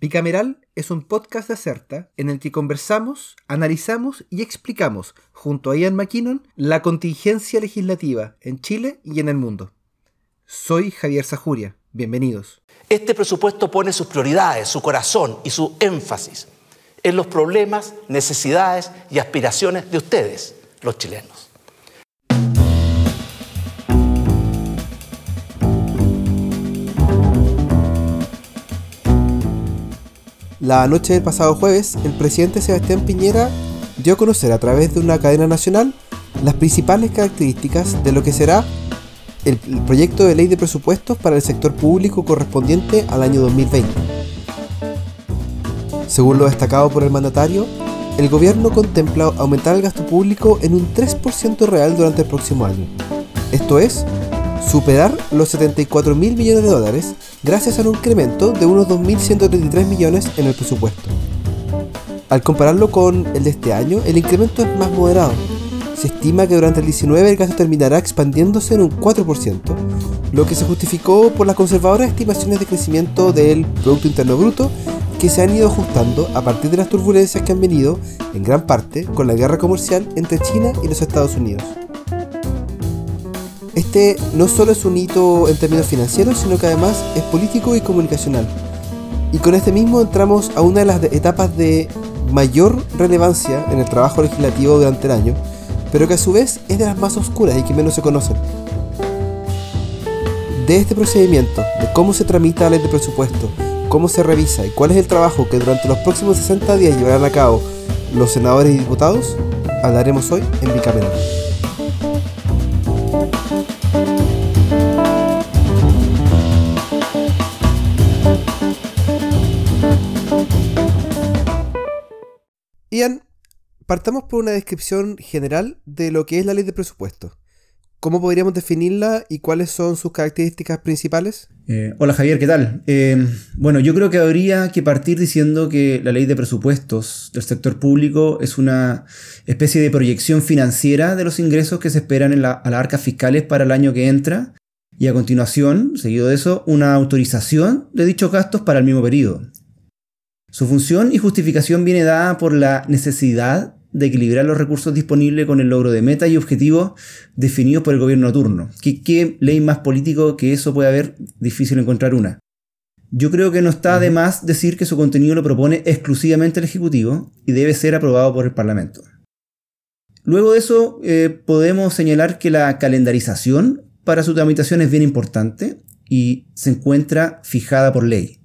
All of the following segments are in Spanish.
Bicameral es un podcast de Acerta en el que conversamos, analizamos y explicamos, junto a Ian McKinnon, la contingencia legislativa en Chile y en el mundo. Soy Javier Sajuria. Bienvenidos. Este presupuesto pone sus prioridades, su corazón y su énfasis en los problemas, necesidades y aspiraciones de ustedes, los chilenos. La noche del pasado jueves, el presidente Sebastián Piñera dio a conocer a través de una cadena nacional las principales características de lo que será el, proyecto de ley de presupuestos para el sector público correspondiente al año 2020. Según lo destacado por el mandatario, el gobierno contempla aumentar el gasto público en un 3% real durante el próximo año. Esto es, superar los 74 mil millones de dólares gracias a un incremento de unos 2.133 millones en el presupuesto. Al compararlo con el de este año, el incremento es más moderado. Se estima que durante el 19 el gasto terminará expandiéndose en un 4%, lo que se justificó por las conservadoras estimaciones de crecimiento del Producto Interno Bruto que se han ido ajustando a partir de las turbulencias que han venido, en gran parte, con la guerra comercial entre China y los Estados Unidos. Este no solo es un hito en términos financieros, sino que además es político y comunicacional. Y con este mismo entramos a una de las etapas de mayor relevancia en el trabajo legislativo durante el año, pero que a su vez es de las más oscuras y que menos se conocen. De este procedimiento, de cómo se tramita la ley de presupuesto, cómo se revisa y cuál es el trabajo que durante los próximos 60 días llevarán a cabo los senadores y diputados, hablaremos hoy en Bicameral. Ian, partamos por una descripción general de lo que es la ley de presupuesto. ¿Cómo podríamos definirla y cuáles son sus características principales? Eh, hola Javier, ¿qué tal? Eh, bueno, yo creo que habría que partir diciendo que la ley de presupuestos del sector público es una especie de proyección financiera de los ingresos que se esperan en a las arcas fiscales para el año que entra y a continuación, seguido de eso, una autorización de dichos gastos para el mismo periodo. Su función y justificación viene dada por la necesidad de equilibrar los recursos disponibles con el logro de metas y objetivos definidos por el gobierno turno. ¿Qué, ley más político que eso puede haber? Difícil encontrar una. Yo creo que no está de más decir que su contenido lo propone exclusivamente el Ejecutivo y debe ser aprobado por el Parlamento. Luego de eso, eh, podemos señalar que la calendarización para su tramitación es bien importante y se encuentra fijada por ley.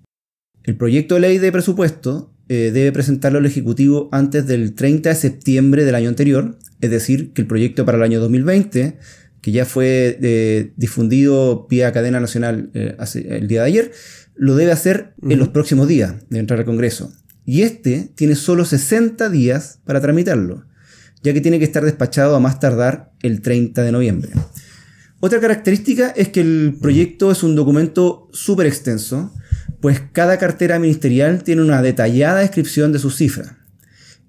El proyecto de ley de presupuesto eh, debe presentarlo al Ejecutivo antes del 30 de septiembre del año anterior, es decir, que el proyecto para el año 2020, que ya fue eh, difundido vía cadena nacional eh, el día de ayer, lo debe hacer en los próximos días de entrar al Congreso. Y este tiene solo 60 días para tramitarlo, ya que tiene que estar despachado a más tardar el 30 de noviembre. Otra característica es que el proyecto es un documento súper extenso, pues cada cartera ministerial tiene una detallada descripción de sus cifras.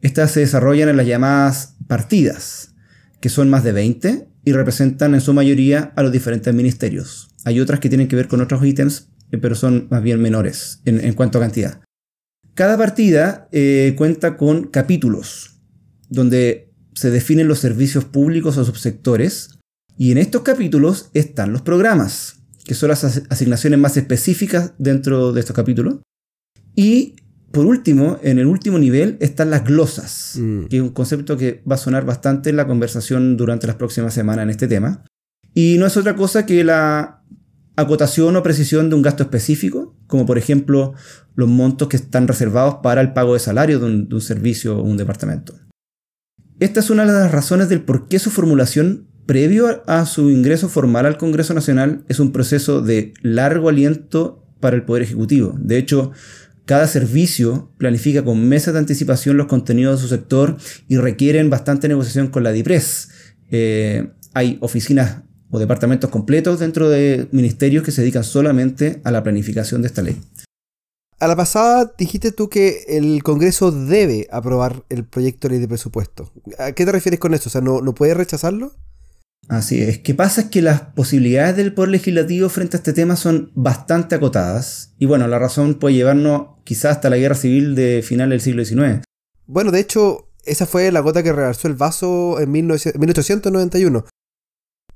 Estas se desarrollan en las llamadas partidas, que son más de 20 y representan en su mayoría a los diferentes ministerios. Hay otras que tienen que ver con otros ítems, eh, pero son más bien menores en, cuanto a cantidad. Cada partida eh, cuenta con capítulos, donde se definen los servicios públicos o subsectores, y en estos capítulos están los programas que son las asignaciones más específicas dentro de estos capítulos. Y por último, en el último nivel están las glosas, mm. que es un concepto que va a sonar bastante en la conversación durante las próximas semanas en este tema. Y no es otra cosa que la acotación o precisión de un gasto específico, como por ejemplo los montos que están reservados para el pago de salario de un, de un servicio o un departamento. Esta es una de las razones del por qué su formulación previo a su ingreso formal al Congreso Nacional es un proceso de largo aliento para el Poder Ejecutivo. De hecho, cada servicio planifica con meses de anticipación los contenidos de su sector y requieren bastante negociación con la DIPRES. Eh, hay oficinas o departamentos completos dentro de ministerios que se dedican solamente a la planificación de esta ley. A la pasada dijiste tú que el Congreso debe aprobar el proyecto de ley de presupuesto. ¿A qué te refieres con eso? O sea, ¿no, no puede rechazarlo? Así es. ¿Qué pasa? Es que las posibilidades del Poder Legislativo frente a este tema son bastante acotadas. Y bueno, la razón puede llevarnos quizás hasta la guerra civil de final del siglo XIX. Bueno, de hecho, esa fue la gota que rebalsó el vaso en 1891.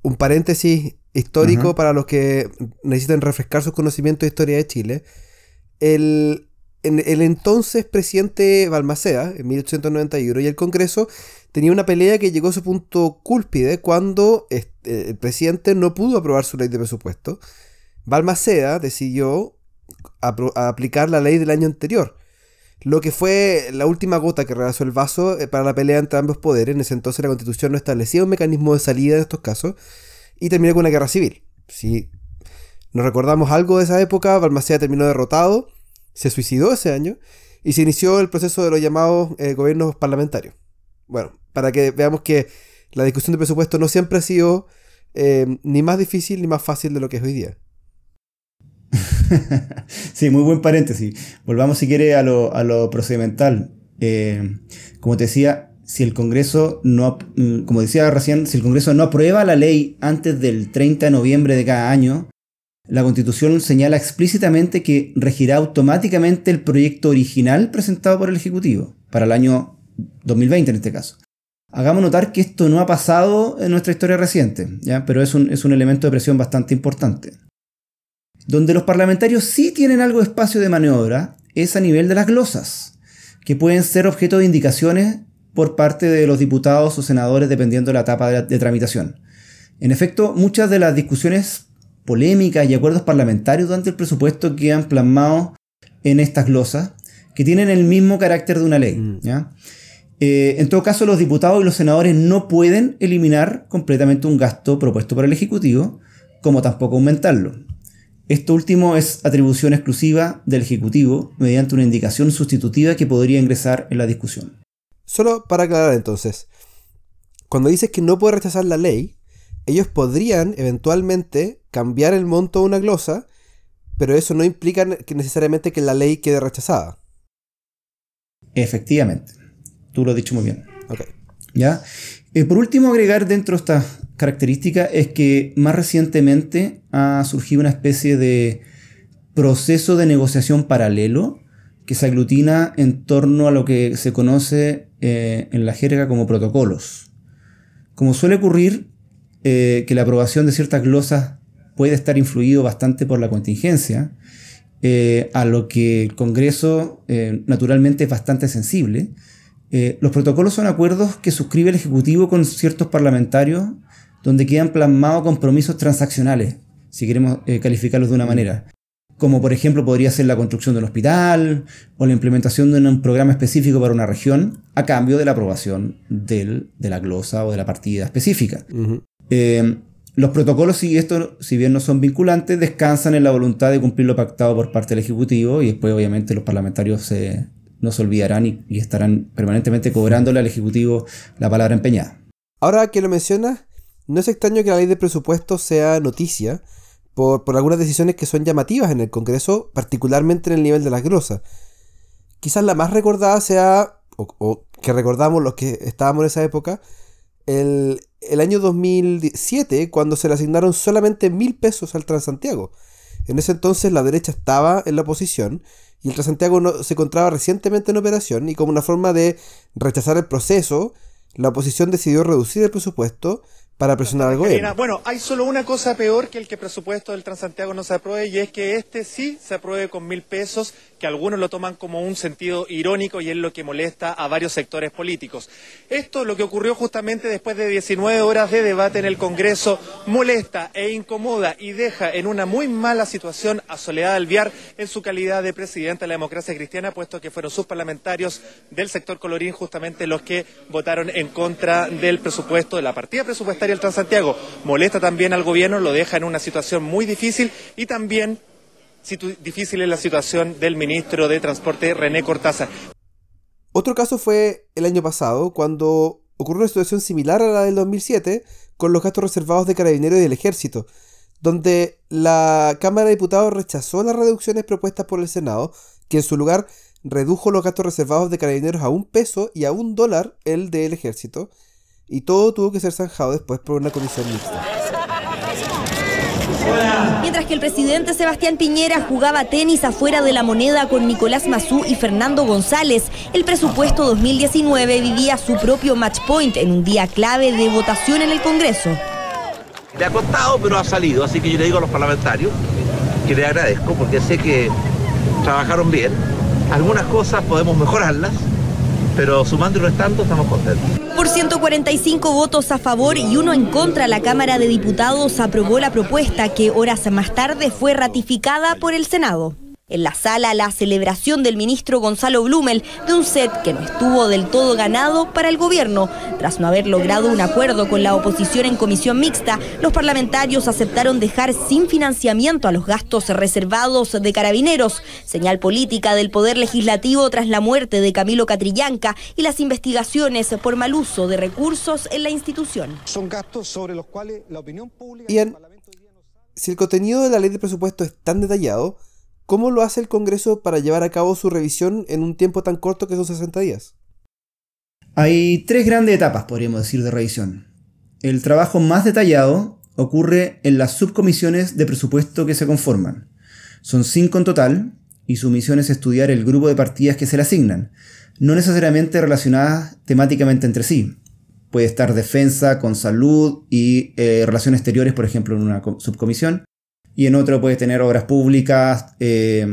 Un paréntesis histórico para los que necesitan refrescar sus conocimientos de historia de Chile. El, el entonces presidente Balmaceda, en 1891, y el Congreso tenía una pelea que llegó a su punto cúlpide cuando este, el presidente no pudo aprobar su ley de presupuesto. Balmaceda decidió aplicar la ley del año anterior, lo que fue la última gota que rebasó el vaso eh, para la pelea entre ambos poderes. En ese entonces la constitución no establecía un mecanismo de salida en estos casos y terminó con una guerra civil. Si nos recordamos algo de esa época, Balmaceda terminó derrotado, se suicidó ese año y se inició el proceso de los llamados eh, gobiernos parlamentarios. Bueno, para que veamos que la discusión de presupuesto no siempre ha sido eh, ni más difícil ni más fácil de lo que es hoy día. sí, muy buen paréntesis. Volvamos si quiere a lo, procedimental. Eh, como te decía, si el Congreso no, mm, como decía recién, si el Congreso no aprueba la ley antes del 30 de noviembre de cada año, la Constitución señala explícitamente que regirá automáticamente el proyecto original presentado por el Ejecutivo, para el año 2020 en este caso. Hagamos notar que esto no ha pasado en nuestra historia reciente, ¿ya? pero es un, es un elemento de presión bastante importante. Donde los parlamentarios sí tienen algo de espacio de maniobra es a nivel de las glosas, que pueden ser objeto de indicaciones por parte de los diputados o senadores dependiendo de la etapa de, tramitación. En efecto, muchas de las discusiones polémicas y acuerdos parlamentarios durante el presupuesto quedan plasmados en estas glosas, que tienen el mismo carácter de una ley. Mm. Eh, en todo caso, los diputados y los senadores no pueden eliminar completamente un gasto propuesto por el Ejecutivo, como tampoco aumentarlo. Esto último es atribución exclusiva del Ejecutivo mediante una indicación sustitutiva que podría ingresar en la discusión. Solo para aclarar entonces, cuando dices que no puede rechazar la ley, ellos podrían eventualmente cambiar el monto de una glosa, pero eso no implica necesariamente que la ley quede rechazada. Efectivamente, tú lo has dicho muy bien. ¿Ya? Eh, por último, agregar dentro de esta característica es que más recientemente ha surgido una especie de proceso de negociación paralelo que se aglutina en torno a lo que se conoce eh, en la jerga como protocolos. Como suele ocurrir eh, que la aprobación de ciertas glosas puede estar influido bastante por la contingencia, a lo que el Congreso naturalmente es bastante sensible, los protocolos son acuerdos que suscribe el Ejecutivo con ciertos parlamentarios donde quedan plasmados compromisos transaccionales, si queremos eh, calificarlos de una manera. Como por ejemplo podría ser la construcción de un hospital o la implementación de un programa específico para una región a cambio de la aprobación de la glosa o de la partida específica. Eh, los protocolos, si, esto, si bien no son vinculantes, descansan en la voluntad de cumplir lo pactado por parte del Ejecutivo y después obviamente los parlamentarios no se olvidarán y, estarán permanentemente cobrándole al Ejecutivo la palabra empeñada. Ahora que lo mencionas, no es extraño que la ley de presupuesto sea noticia por, algunas decisiones que son llamativas en el Congreso, particularmente en el nivel de las grosas. Quizás la más recordada sea, o, que recordamos los que estábamos en esa época, el, año 2007, cuando se le asignaron solamente mil pesos al Transantiago. En ese entonces la derecha estaba en la oposición y el Transantiago no, se encontraba recientemente en operación y como una forma de rechazar el proceso, la oposición decidió reducir el presupuesto para presionar al gobierno. Bueno, hay solo una cosa peor que el que el presupuesto del Transantiago no se apruebe y es que este sí se apruebe con mil pesos que algunos lo toman como un sentido irónico y es lo que molesta a varios sectores políticos. Esto, lo que ocurrió justamente después de 19 horas de debate en el Congreso, molesta e incomoda y deja en una muy mala situación a Soledad Alviar en su calidad de presidenta de la democracia cristiana, puesto que fueron sus parlamentarios del sector colorín justamente los que votaron en contra del presupuesto, de la partida presupuestaria del Transantiago. Molesta también al gobierno, lo deja en una situación muy difícil y también difícil es la situación del ministro de Transporte René Cortázar. Otro caso fue el año pasado, cuando ocurrió una situación similar a la del 2007 con los gastos reservados de carabineros y del ejército, donde la Cámara de Diputados rechazó las reducciones propuestas por el Senado, que en su lugar redujo los gastos reservados de carabineros a un peso y a un dólar el del ejército. Y todo tuvo que ser zanjado después por una comisión mixta. Mientras que el presidente Sebastián Piñera jugaba tenis afuera de la moneda con Nicolás Mazú y Fernando González, el presupuesto 2019 vivía su propio match point en un día clave de votación en el Congreso. Le ha costado, pero ha salido, así que yo le digo a los parlamentarios que le agradezco porque sé que trabajaron bien. Algunas cosas podemos mejorarlas, pero sumando y restando estamos contentos. Por 145 votos a favor y uno en contra, la Cámara de Diputados aprobó la propuesta que horas más tarde fue ratificada por el Senado. En la sala, la celebración del ministro Gonzalo Blumel de un set que no estuvo del todo ganado para el gobierno. Tras no haber logrado un acuerdo con la oposición en comisión mixta, los parlamentarios aceptaron dejar sin financiamiento a los gastos reservados de carabineros, señal política del Poder Legislativo tras la muerte de Camilo Catrillanca y las investigaciones por mal uso de recursos en la institución. Son gastos sobre los cuales la opinión pública... Si el contenido de la ley de presupuesto es tan detallado, ¿Cómo lo hace el Congreso para llevar a cabo su revisión en un tiempo tan corto que son 60 días? Hay tres grandes etapas, podríamos decir, de revisión. El trabajo más detallado ocurre en las subcomisiones de presupuesto que se conforman. Son cinco en total, y su misión es estudiar el grupo de partidas que se le asignan, no necesariamente relacionadas temáticamente entre sí. Puede estar defensa con salud y eh, relaciones exteriores, por ejemplo, en una subcomisión, y en otro puede tener obras públicas, eh,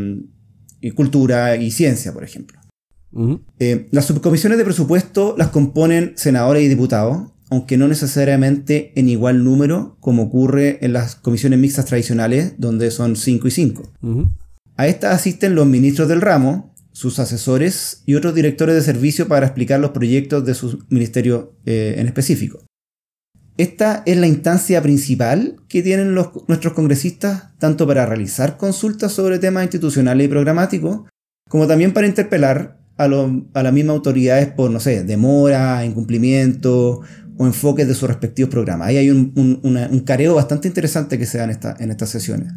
y cultura y ciencia, por ejemplo. Eh, las subcomisiones de presupuesto las componen senadores y diputados, aunque no necesariamente en igual número como ocurre en las comisiones mixtas tradicionales, donde son 5 y 5. A estas asisten los ministros del ramo, sus asesores y otros directores de servicio para explicar los proyectos de su ministerio eh, en específico. Esta es la instancia principal que tienen nuestros congresistas tanto para realizar consultas sobre temas institucionales y programáticos, como también para interpelar a, las mismas autoridades por, no sé, demora, incumplimiento o enfoques de sus respectivos programas. Ahí hay un, careo bastante interesante que se da en, en estas sesiones.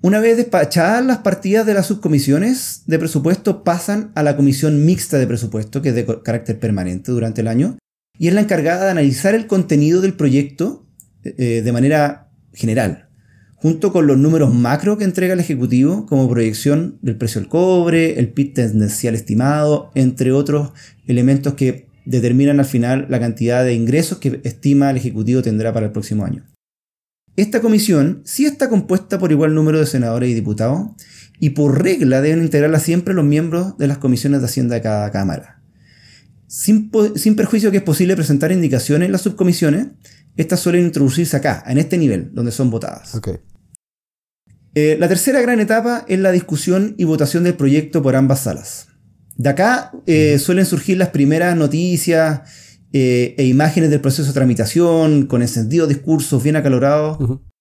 Una vez despachadas las partidas de las subcomisiones de presupuesto, pasan a la comisión mixta de presupuesto, que es de carácter permanente durante el año, y es la encargada de analizar el contenido del proyecto eh, de manera general, junto con los números macro que entrega el Ejecutivo como proyección del precio del cobre, el PIB tendencial estimado, entre otros elementos que determinan al final la cantidad de ingresos que estima el Ejecutivo tendrá para el próximo año. Esta comisión sí está compuesta por igual número de senadores y diputados y por regla deben integrarla siempre los miembros de las comisiones de Hacienda de cada Cámara. Sin, perjuicio que es posible presentar indicaciones en las subcomisiones, estas suelen introducirse acá, en este nivel, donde son votadas. Eh, la tercera gran etapa es la discusión y votación del proyecto por ambas salas. De acá eh, suelen surgir las primeras noticias eh, e imágenes del proceso de tramitación, con encendidos discursos bien acalorados,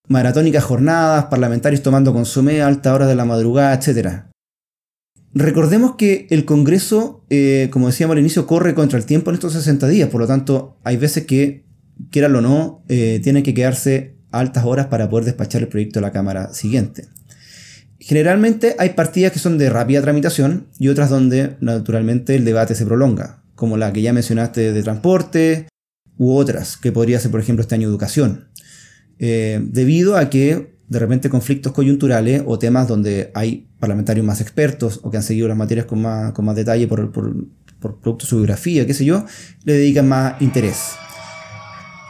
maratónicas jornadas, parlamentarios tomando consomé a alta hora de la madrugada, etc. Recordemos que el Congreso, eh, como decíamos al inicio, corre contra el tiempo en estos 60 días, por lo tanto, hay veces que, quieran o no, eh, tienen que quedarse altas horas para poder despachar el proyecto a la Cámara siguiente. Generalmente hay partidas que son de rápida tramitación y otras donde naturalmente el debate se prolonga, como la que ya mencionaste de transporte u otras, que podría ser por ejemplo este año educación. Eh, debido a que de repente conflictos coyunturales o temas donde hay parlamentarios más expertos o que han seguido las materias con más, con más detalle por, por, producto de su biografía, qué sé yo, le dedican más interés.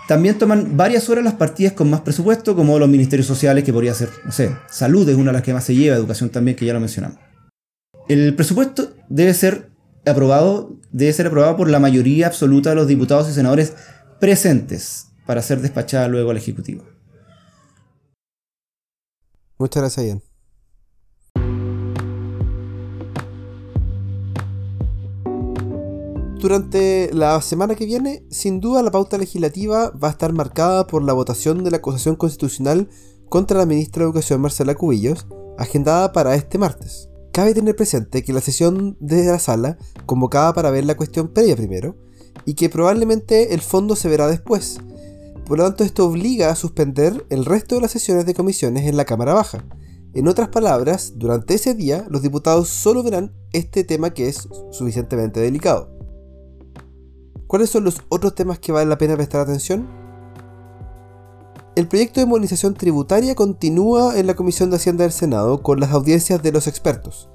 También toman varias horas las partidas con más presupuesto, como los ministerios sociales, que podría ser, no sé, salud es una de las que más se lleva, educación también, que ya lo mencionamos. El presupuesto debe ser aprobado, debe ser aprobado por la mayoría absoluta de los diputados y senadores presentes para ser despachada luego al Ejecutivo. Muchas gracias, Ian. Durante la semana que viene, sin duda la pauta legislativa va a estar marcada por la votación de la acusación constitucional contra la ministra de Educación Marcela Cubillos, agendada para este martes. Cabe tener presente que la sesión de la sala, convocada para ver la cuestión previa primero, y que probablemente el fondo se verá después, por lo tanto, esto obliga a suspender el resto de las sesiones de comisiones en la Cámara Baja. En otras palabras, durante ese día los diputados solo verán este tema que es suficientemente delicado. ¿Cuáles son los otros temas que vale la pena prestar atención? El proyecto de modernización tributaria continúa en la Comisión de Hacienda del Senado con las audiencias de los expertos.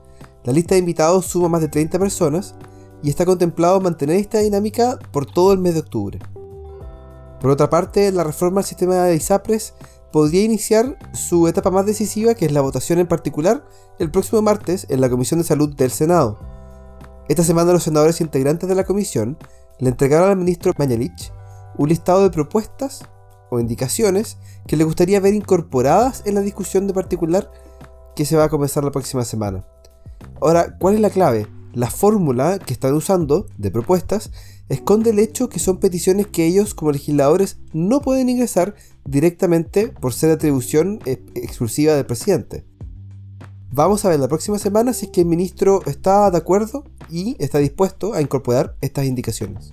La lista de invitados suma más de 30 personas y está contemplado mantener esta dinámica por todo el mes de octubre. Por otra parte, la reforma al sistema de ISAPRES podría iniciar su etapa más decisiva, que es la votación en particular, el próximo martes en la Comisión de Salud del Senado. Esta semana los senadores integrantes de la comisión le entregaron al ministro Mañalich un listado de propuestas o indicaciones que le gustaría ver incorporadas en la discusión de particular que se va a comenzar la próxima semana. Ahora, ¿cuál es la clave? La fórmula que están usando de propuestas esconde el hecho que son peticiones que ellos como legisladores no pueden ingresar directamente por ser atribución exclusiva del presidente. Vamos a ver la próxima semana si es que el ministro está de acuerdo y está dispuesto a incorporar estas indicaciones.